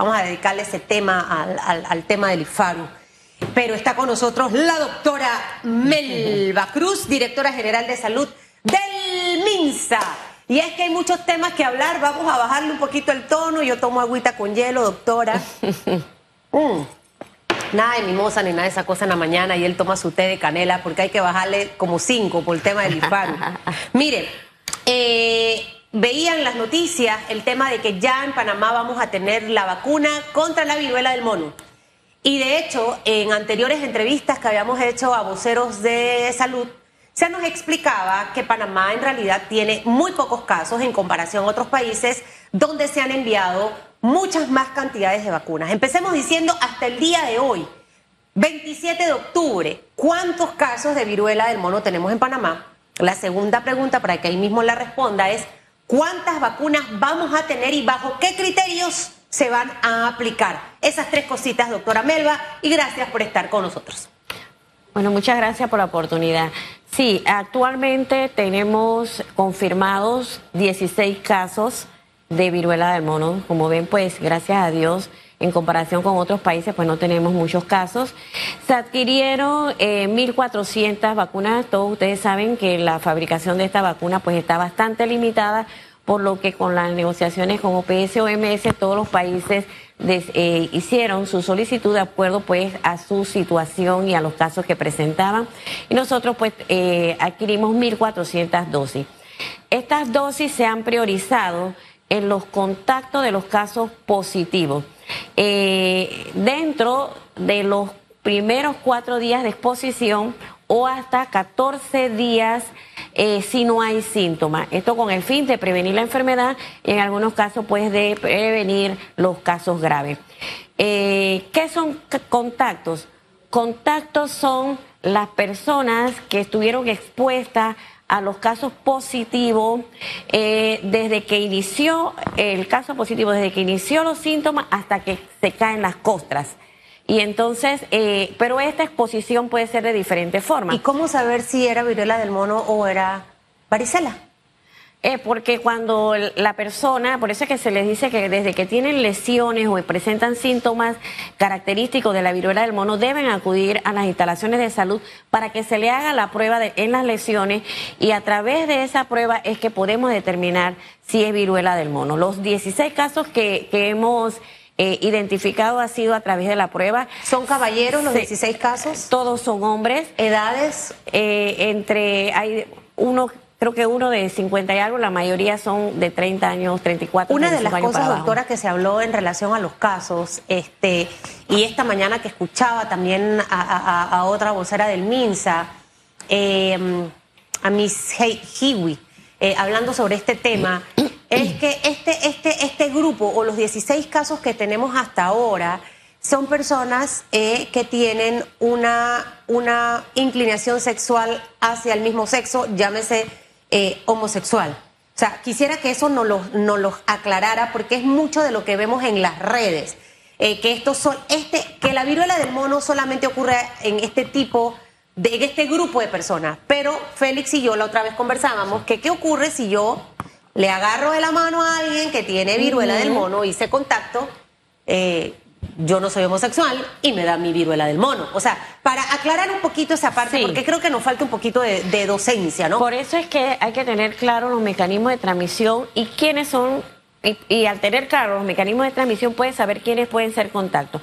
vamos a dedicarle ese tema al, al tema del IFARU. Pero está con nosotros la doctora Melba Cruz, directora general de salud del MINSA. Y es que hay muchos temas que hablar, vamos a bajarle un poquito el tono. Yo tomo agüita con hielo, doctora. Mm. Nada de mimosa ni nada de esa cosa en la mañana y él toma su té de canela porque hay que bajarle como cinco por el tema del IFARU. Mire, eh, veían las noticias el tema de que ya en Panamá vamos a tener la vacuna contra la viruela del mono. Y de hecho, en anteriores entrevistas que habíamos hecho a voceros de salud, se nos explicaba que Panamá en realidad tiene muy pocos casos en comparación a otros países donde se han enviado muchas más cantidades de vacunas. Empecemos diciendo hasta el día de hoy, 27 de octubre, ¿cuántos casos de viruela del mono tenemos en Panamá? La segunda pregunta, para que ahí mismo la responda, es ¿cuántas vacunas vamos a tener y bajo qué criterios se van a aplicar? Esas tres cositas, doctora Melba, y gracias por estar con nosotros. Bueno, muchas gracias por la oportunidad. Sí, actualmente tenemos confirmados 16 casos de viruela del mono. Como ven, pues gracias a Dios, en comparación con otros países, pues no tenemos muchos casos. Se adquirieron eh, 1.400 vacunas. Todos ustedes saben que la fabricación de esta vacuna pues está bastante limitada, por lo que con las negociaciones con OPS, OMS, todos los países eh, hicieron su solicitud de acuerdo pues a su situación y a los casos que presentaban y nosotros pues eh, adquirimos 1.400 dosis. Estas dosis se han priorizado en los contactos de los casos positivos. Eh, dentro de los primeros cuatro días de exposición o hasta 14 días eh, si no hay síntomas. Esto con el fin de prevenir la enfermedad y en algunos casos pues de prevenir los casos graves. Eh, ¿Qué son contactos? Contactos son las personas que estuvieron expuestas a los casos positivos eh, desde que inició el caso positivo, desde que inició los síntomas hasta que se caen las costras. Y entonces, eh, pero esta exposición puede ser de diferentes formas. ¿Y cómo saber si era viruela del mono o era varicela? Eh, porque cuando la persona, por eso es que se les dice que desde que tienen lesiones o presentan síntomas característicos de la viruela del mono, deben acudir a las instalaciones de salud para que se le haga la prueba de, en las lesiones y a través de esa prueba es que podemos determinar si es viruela del mono. Los 16 casos que, que hemos eh, identificado ha sido a través de la prueba. ¿Son caballeros los 16 casos? Todos son hombres. ¿Edades? Eh, entre, hay uno, creo que uno de 50 y algo, la mayoría son de 30 años, 34 Una de las cosas, doctora, que se habló en relación a los casos, este, y esta mañana que escuchaba también a, otra vocera del MINSA, eh, a Miss Hiwi, hablando sobre este tema, es que este, este, este grupo o los 16 casos que tenemos hasta ahora son personas eh, que tienen una, una inclinación sexual hacia el mismo sexo, llámese eh, homosexual. O sea, quisiera que eso nos lo, nos aclarara porque es mucho de lo que vemos en las redes. Eh, que estos son, este, que la viruela del mono solamente ocurre en este tipo de en este grupo de personas. Pero Félix y yo la otra vez conversábamos que qué ocurre si yo le agarro de la mano a alguien que tiene viruela del mono, hice contacto, eh, yo no soy homosexual y me da mi viruela del mono. O sea, para aclarar un poquito esa parte, porque creo que nos falta un poquito de, docencia, ¿no? Por eso es que hay que tener claro los mecanismos de transmisión y quiénes son, y, y al tener claro los mecanismos de transmisión, puedes saber quiénes pueden ser contactos.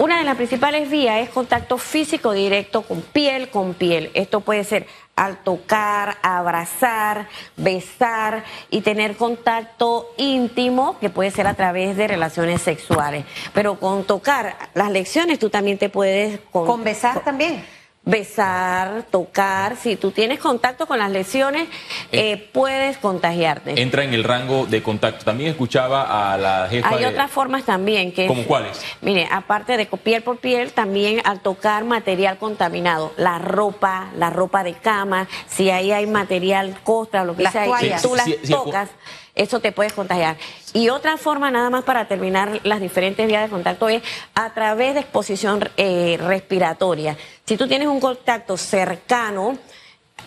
Una de las principales vías es contacto físico directo con piel con piel. Esto puede ser al tocar, abrazar, besar y tener contacto íntimo, que puede ser a través de relaciones sexuales. Pero con tocar las lecciones tú también te puedes... ¿Con, besar también? Besar, tocar, si tú tienes contacto con las lesiones, eh, eh, puedes contagiarte. Entra en el rango de contacto. También escuchaba a la jefa. Hay otras formas también que. ¿Cómo cuáles? Mire, aparte de piel por piel, también al tocar material contaminado, la ropa, la ropa de cama, si ahí hay material costra, lo que sea, tú las tocas eso te puedes contagiar. Y otra forma, nada más para terminar las diferentes vías de contacto, es a través de exposición eh, respiratoria. Si tú tienes un contacto cercano,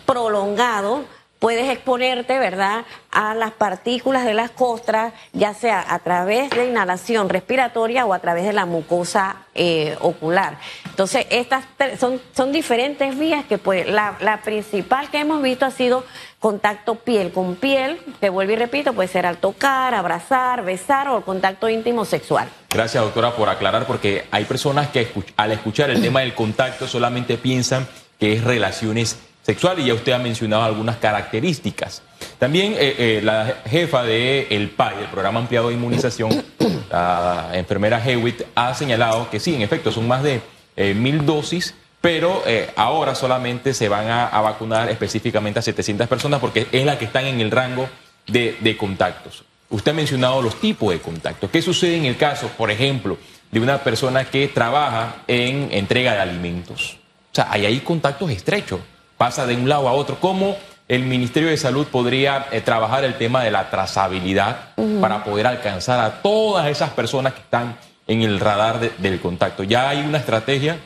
prolongado, puedes exponerte, ¿verdad?, a las partículas de las costras, ya sea a través de inhalación respiratoria o a través de la mucosa eh, ocular. Entonces, estas son, son diferentes vías que pues la, principal que hemos visto ha sido contacto piel con piel, que vuelvo y repito, puede ser al tocar, abrazar, besar o contacto íntimo sexual. Gracias, doctora, por aclarar, porque hay personas que al escuchar el tema del contacto solamente piensan que es relaciones sexuales y ya usted ha mencionado algunas características. También eh, eh, la jefa del el PAI, el Programa Ampliado de Inmunización, la enfermera Hewitt, ha señalado que sí, en efecto, son más de eh, mil dosis pero ahora solamente se van a, vacunar específicamente a 700 personas porque es la que están en el rango de, contactos. Usted ha mencionado los tipos de contactos. ¿Qué sucede en el caso, por ejemplo, de una persona que trabaja en entrega de alimentos? O sea, hay ahí contactos estrechos, pasa de un lado a otro. ¿Cómo el Ministerio de Salud podría eh, trabajar el tema de la trazabilidad para poder alcanzar a todas esas personas que están en el radar del contacto? ¿Ya hay una estrategia?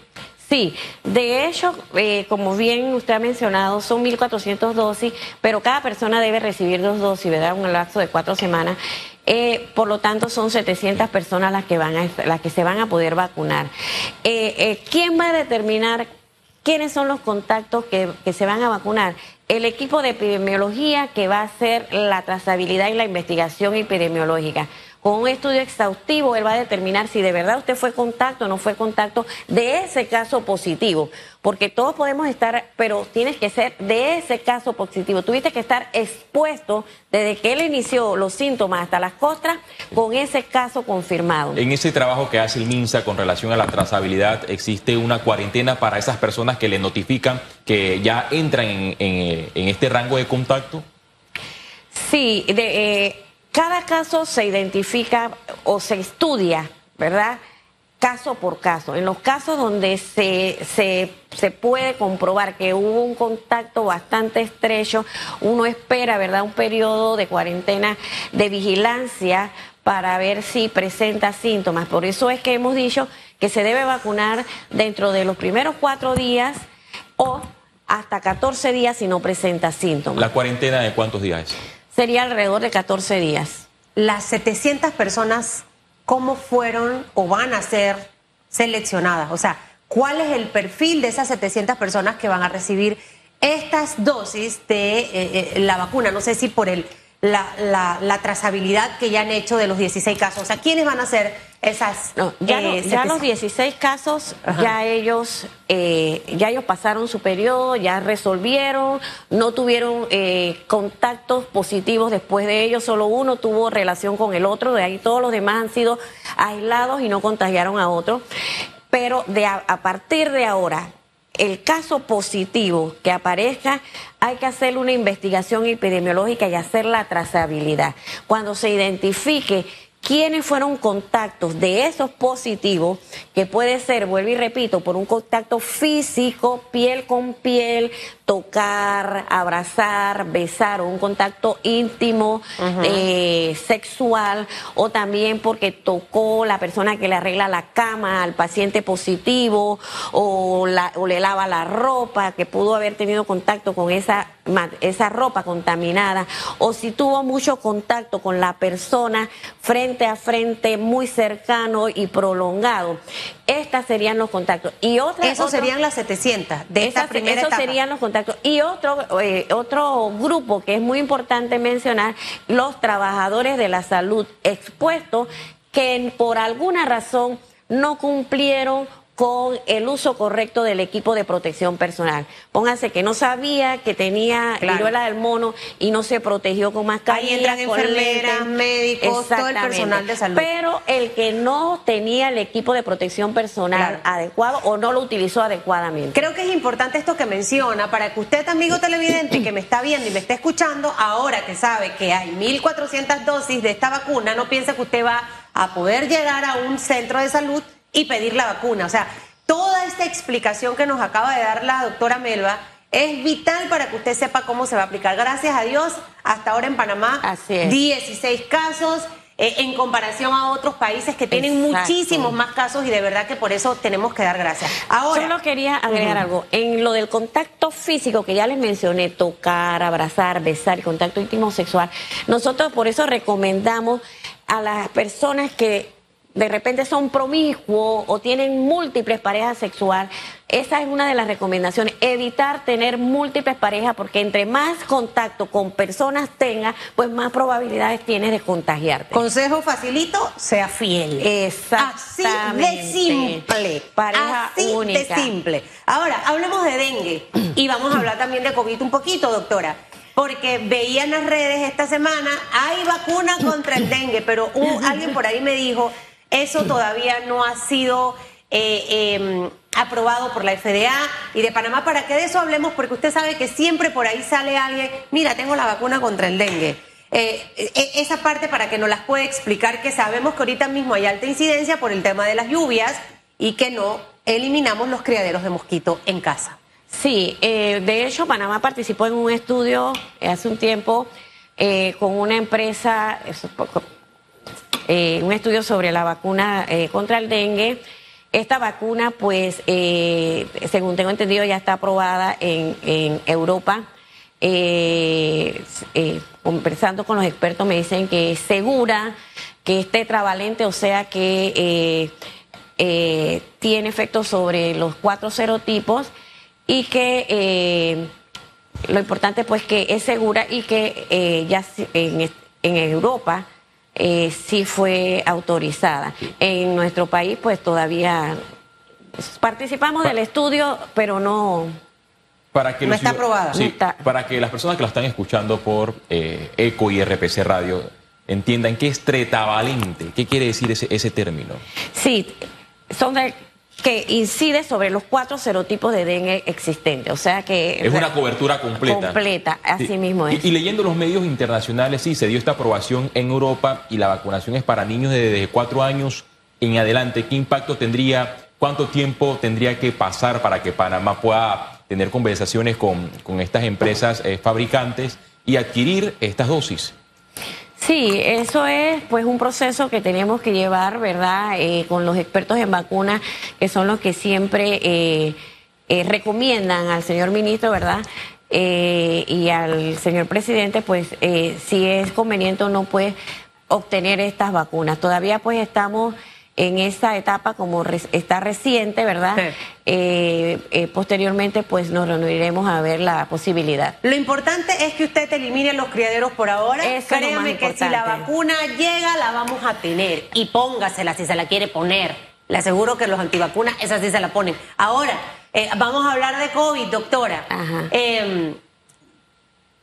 Sí, de hecho, eh, como bien usted ha mencionado, son 1.400 dosis, pero cada persona debe recibir dos dosis, ¿verdad? Un lapso de cuatro semanas. Eh, por lo tanto, son 700 personas las que, van a, las que se van a poder vacunar. Eh, ¿Quién va a determinar quiénes son los contactos que, que se van a vacunar? el equipo de epidemiología que va a hacer la trazabilidad y la investigación epidemiológica. Con un estudio exhaustivo, él va a determinar si de verdad usted fue contacto o no fue contacto de ese caso positivo. Porque todos podemos estar, pero tienes que ser de ese caso positivo. Tuviste que estar expuesto desde que él inició los síntomas hasta las costras con ese caso confirmado. En ese trabajo que hace el MINSA con relación a la trazabilidad, ¿existe una cuarentena para esas personas que le notifican que ya entran en, este rango de contacto? Sí, de. Eh, cada caso se identifica o se estudia, ¿verdad? Caso por caso. En los casos donde se, se, puede comprobar que hubo un contacto bastante estrecho, uno espera, ¿verdad?, un periodo de cuarentena de vigilancia para ver si presenta síntomas. Por eso es que hemos dicho que se debe vacunar dentro de los primeros cuatro días o hasta 14 días si no presenta síntomas. ¿La cuarentena de cuántos días? Sería alrededor de 14 días. Las 700 personas, ¿cómo fueron o van a ser seleccionadas? O sea, ¿cuál es el perfil de esas 700 personas que van a recibir estas dosis de eh, eh, la vacuna? No sé si por el la, la, trazabilidad que ya han hecho de los 16 casos. O sea, ¿quiénes van a ser esas? ya, eh, ya los 16 casos, ya ellos, eh, ya ellos pasaron su periodo, ya resolvieron, no tuvieron eh, contactos positivos después de ellos, solo uno tuvo relación con el otro, de ahí todos los demás han sido aislados y no contagiaron a otro. Pero de a partir de ahora, el caso positivo que aparezca, hay que hacer una investigación epidemiológica y hacer la trazabilidad. Cuando se identifique quiénes fueron contactos de esos positivos, que puede ser, vuelvo y repito, por un contacto físico, piel con piel, tocar, abrazar, besar, o un contacto íntimo, eh, sexual, o también porque tocó la persona que le arregla la cama al paciente positivo, o, o le lava la ropa, que pudo haber tenido contacto con esa esa ropa contaminada o si tuvo mucho contacto con la persona frente a frente, muy cercano y prolongado. Estas serían los contactos. Y otra, Esos serían las 700 de esta primera Esos serían los contactos. Y otro, eh, otro grupo que es muy importante mencionar, los trabajadores de la salud expuestos que por alguna razón no cumplieron con el uso correcto del equipo de protección personal. Póngase que no sabía que tenía viruela del mono y no se protegió con mascarilla. Ahí entran enfermeras, médicos, todo el personal de salud. Pero el que no tenía el equipo de protección personal adecuado o no lo utilizó adecuadamente. Creo que es importante esto que menciona para que usted, amigo televidente, que me está viendo y me está escuchando, ahora que sabe que hay 1.400 dosis de esta vacuna, no piense que usted va a poder llegar a un centro de salud y pedir la vacuna. O sea, toda esta explicación que nos acaba de dar la doctora Melba es vital para que usted sepa cómo se va a aplicar. Gracias a Dios, hasta ahora en Panamá, 16 casos. eh, en comparación a otros países que tienen Exacto. muchísimos más casos y de verdad que por eso tenemos que dar gracias. Ahora, Solo quería agregar algo. En lo del contacto físico que ya les mencioné, tocar, abrazar, besar, contacto íntimo sexual, nosotros por eso recomendamos a las personas que de repente son promiscuos o tienen múltiples parejas sexuales, esa es una de las recomendaciones, evitar tener múltiples parejas porque entre más contacto con personas tengas, pues más probabilidades tienes de contagiarte. consejo facilito, sea fiel. Así de Exactamente. simple. Pareja Así única. de simple. Ahora, hablemos de dengue y vamos a hablar también de COVID un poquito, doctora. Porque veía en las redes esta semana, hay vacuna contra el dengue, pero un- alguien por ahí me dijo, eso todavía no ha sido eh, eh, aprobado por la FDA y de Panamá, para que de eso hablemos, porque usted sabe que siempre por ahí sale alguien, mira, tengo la vacuna contra el dengue. Eh, eh, esa parte para que nos las puede explicar, que sabemos que ahorita mismo hay alta incidencia por el tema de las lluvias y que no eliminamos los criaderos de mosquito en casa. Sí, eh, de hecho Panamá participó en un estudio hace un tiempo con una empresa, eh, un estudio sobre la vacuna eh, contra el dengue. Esta vacuna, pues, eh, según tengo entendido, ya está aprobada en, Europa. Conversando con los expertos me dicen que es segura, que es tetravalente, o sea que tiene efectos sobre los cuatro serotipos y que lo importante pues que es segura y que ya en Europa eh, sí fue autorizada. En nuestro país pues todavía participamos del estudio, pero no... Para que No está aprobada. Sí, No está. para que las personas que la están escuchando por eh, ECO y RPC Radio entiendan qué es tretavalente, qué quiere decir ese, ese término. Sí, son de, que incide sobre los cuatro serotipos de dengue existentes, o sea que... Es una cobertura completa. Completa, así Sí. mismo Y- es. Y, leyendo los medios internacionales, sí, se dio esta aprobación en Europa y la vacunación es para niños de desde cuatro años en adelante. ¿Qué impacto tendría? ¿Cuánto tiempo tendría que pasar para que Panamá pueda tener conversaciones con, con estas empresas eh, fabricantes y adquirir estas dosis? Sí, eso es pues un proceso que tenemos que llevar, ¿verdad? Eh, con los expertos en vacunas, que son los que siempre eh, eh, recomiendan al señor ministro, ¿verdad? Eh, y al señor presidente, pues eh, si es conveniente o no, pues obtener estas vacunas. Todavía pues estamos en esa etapa como re- está reciente, ¿verdad? Sí. Eh, eh, posteriormente pues nos reuniremos a ver la posibilidad. Lo importante es que usted elimine los criaderos por ahora. Eso Créame que si la vacuna llega, la vamos a tener. Y póngasela si se la quiere poner. Le aseguro que los antivacunas, esa sí se la ponen. Ahora, eh, vamos a hablar de COVID, doctora. Ajá.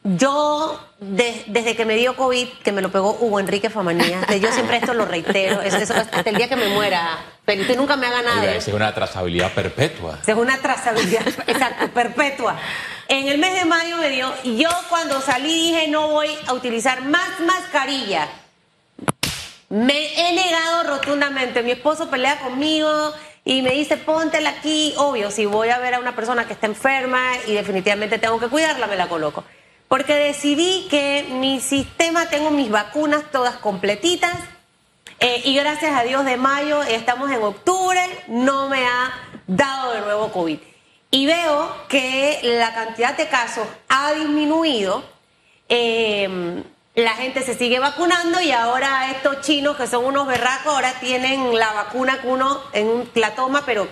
Yo, de- desde que me dio COVID, que me lo pegó Hugo Enrique Famanía, yo siempre esto lo reitero, eso hasta el día que me muera, pero usted nunca me haga nada. Es una trazabilidad perpetua. Es una trazabilidad, exacto, perpetua. En el mes de mayo me dio, y yo cuando salí dije no voy a utilizar más mascarilla. Me he negado rotundamente. Mi esposo pelea conmigo y me dice, póntela aquí. Obvio, si voy a ver a una persona que está enferma y definitivamente tengo que cuidarla, me la coloco. Porque decidí que mi sistema, tengo mis vacunas todas completitas. eh, y gracias a Dios de mayo, estamos en octubre, no me ha dado de nuevo COVID. Y veo que la cantidad de casos ha disminuido. eh, la gente se sigue vacunando y ahora estos chinos que son unos berracos ahora tienen la vacuna que uno en la toma, pero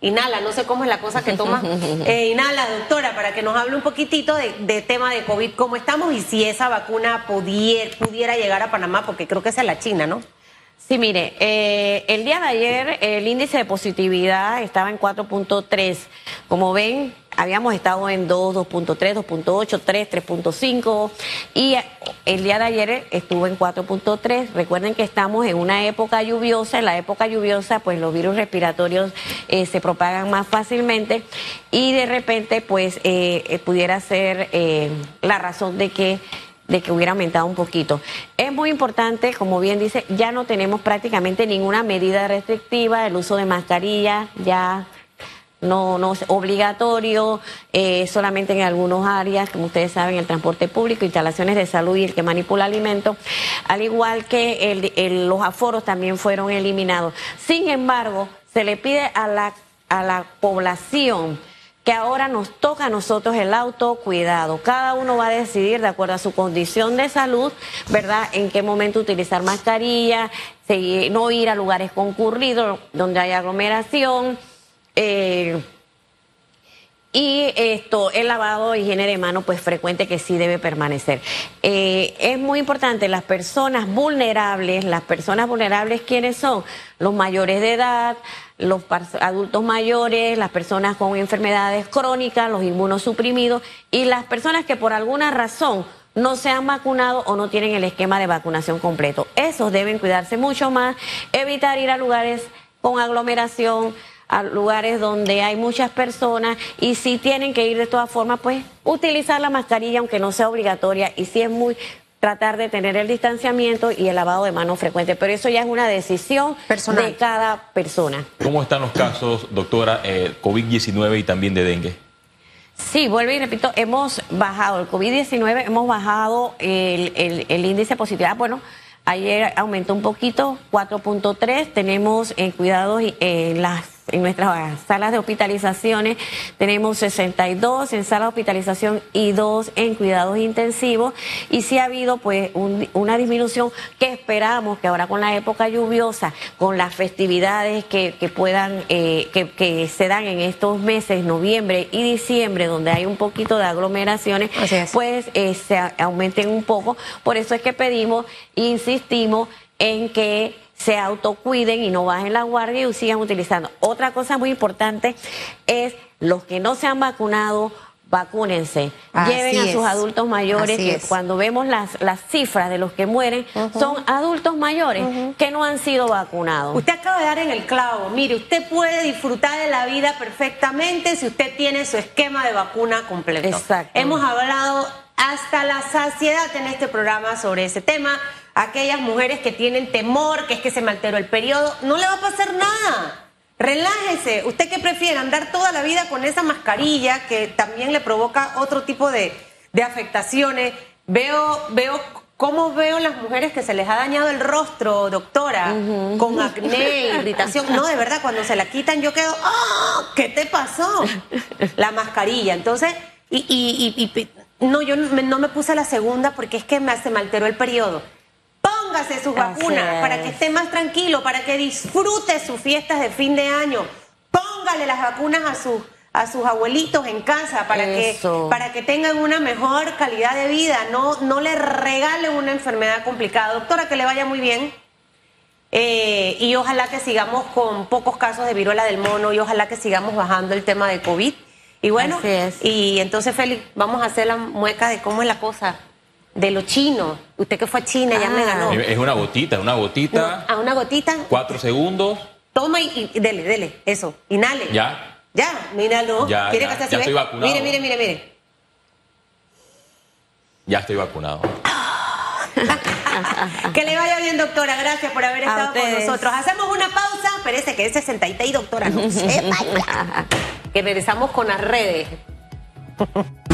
inhala, no sé cómo es la cosa que toma. Eh, inhala, doctora, para que nos hable un poquitito de, de tema de COVID, cómo estamos y si esa vacuna pudiera, pudiera llegar a Panamá, porque creo que es la China, ¿no? Sí, mire, eh, el día de ayer el índice de positividad estaba en 4.3. Como ven, habíamos estado en 2, 2.3, 2.8, 3, 3.5 y el día de ayer estuvo en 4.3. Recuerden que estamos en una época lluviosa, en la época lluviosa pues los virus respiratorios eh, se propagan más fácilmente y de repente pues eh, eh, pudiera ser eh, la razón de que de que hubiera aumentado un poquito. Es muy importante, como bien dice, ya no tenemos prácticamente ninguna medida restrictiva, el uso de mascarilla ya no, no es obligatorio, eh, solamente en algunas áreas, como ustedes saben, el transporte público, instalaciones de salud y el que manipula alimentos, al igual que los aforos también fueron eliminados. Sin embargo, se le pide a la, a la población que ahora nos toca a nosotros el autocuidado. Cada uno va a decidir de acuerdo a su condición de salud, ¿verdad? En qué momento utilizar mascarilla, no ir a lugares concurridos donde hay aglomeración. Eh, y esto, el lavado, higiene de manos, pues frecuente que sí debe permanecer. Eh, es muy importante, las personas vulnerables, las personas vulnerables, ¿quiénes son? Los mayores de edad, los adultos mayores, las personas con enfermedades crónicas, los inmunosuprimidos y las personas que por alguna razón no se han vacunado o no tienen el esquema de vacunación completo. Esos deben cuidarse mucho más, evitar ir a lugares con aglomeración, a lugares donde hay muchas personas y si tienen que ir de todas formas, pues utilizar la mascarilla aunque no sea obligatoria y si es muy tratar de tener el distanciamiento y el lavado de manos frecuente, pero eso ya es una decisión Personal. de cada persona. ¿Cómo están los casos, doctora, eh, COVID-19 y también de dengue? Sí, vuelvo y repito, hemos bajado el COVID-19, hemos bajado el, el, el índice de positividad, bueno, ayer aumentó un poquito, 4.3, tenemos en cuidados en las en nuestras salas de hospitalizaciones. Tenemos 62 en sala de hospitalización y 2 en cuidados intensivos. Y sí ha habido pues una disminución que esperamos que ahora con la época lluviosa, con las festividades que, que puedan, eh, que, que, se dan en estos meses, noviembre y diciembre, donde hay un poquito de aglomeraciones, pues eh, se aumenten un poco. Por eso es que pedimos, insistimos en que se autocuiden y no bajen la guardia y sigan utilizando. Otra cosa muy importante es los que no se han vacunado, vacúnense. Lleven a sus adultos mayores, que cuando vemos las, las cifras de los que mueren, son adultos mayores que no han sido vacunados. Usted acaba de dar en el clavo. Mire, usted puede disfrutar de la vida perfectamente si usted tiene su esquema de vacuna completo. Exacto. Hemos hablado hasta la saciedad en este programa sobre ese tema aquellas mujeres que tienen temor, que es que se me alteró el periodo, no le va a pasar nada. Relájese. ¿Usted qué prefiere? ¿Andar toda la vida con esa mascarilla que también le provoca otro tipo de, afectaciones? Veo, veo ¿Cómo veo las mujeres que se les ha dañado el rostro, doctora? Con acné, irritación. No, de verdad, cuando se la quitan yo quedo, ¡ah! ¿Qué te pasó? La mascarilla. Entonces, y, y, no, yo no me puse la segunda porque es que me, se me alteró el periodo. Póngase sus vacunas para que esté más tranquilo, para que disfrute sus fiestas de fin de año. Póngale las vacunas a sus a sus abuelitos en casa para que para que tengan una mejor calidad de vida, no no le regale una enfermedad complicada. Doctora, que le vaya muy bien. Eh, y ojalá que sigamos con pocos casos de viruela del mono y ojalá que sigamos bajando el tema de COVID. Y bueno, y entonces Félix, vamos a hacer la mueca de cómo es la cosa de lo chino. Usted que fue a China ya me ah. ganó. Es una gotita, una gotita. a una gotita. Cuatro segundos. Toma y, dele, dele, eso. Inhale. Ya. Ya, míralo. Ya, ¿Quiere ya, que ya estoy vacunado. Mire, mire, mire, mire. Ya estoy vacunado. que le vaya bien, doctora. Gracias por haber estado con nosotros. Hacemos una pausa. Parece que es 66, doctora. No sé, que regresamos con las redes.